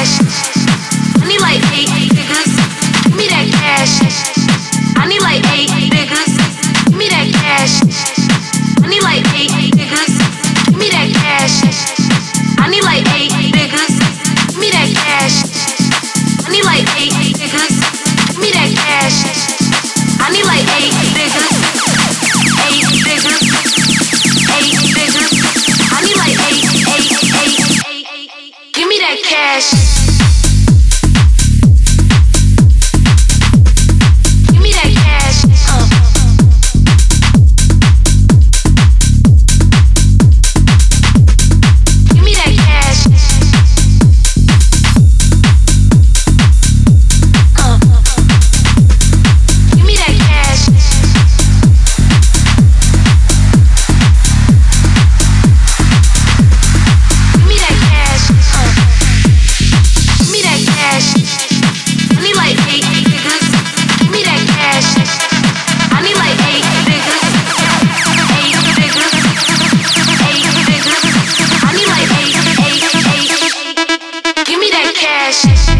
cash. I need like eight figures. Give me that cash. that cash. cash.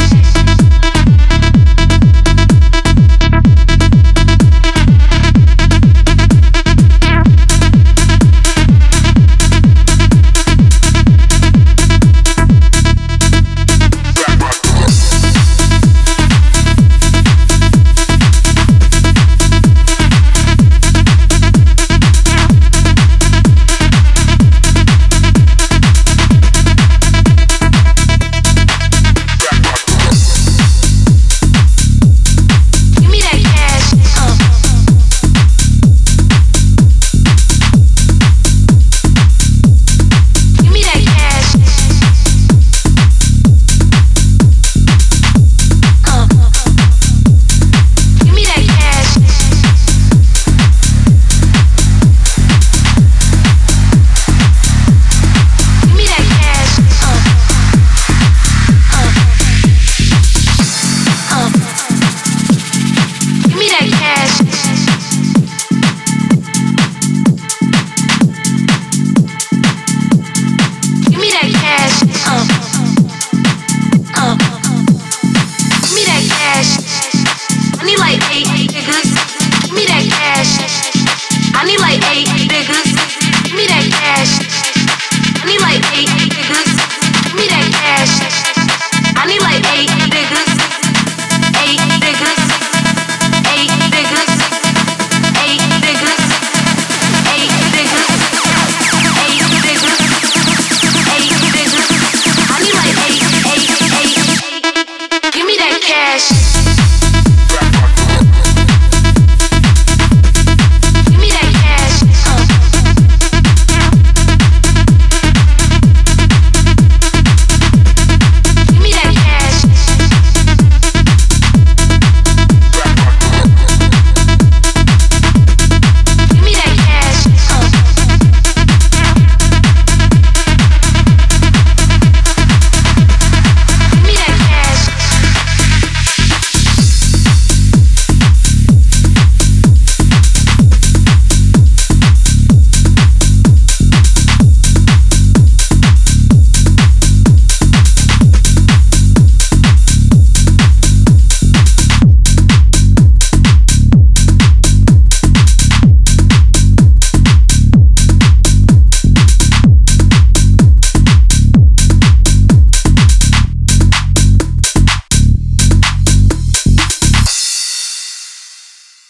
flash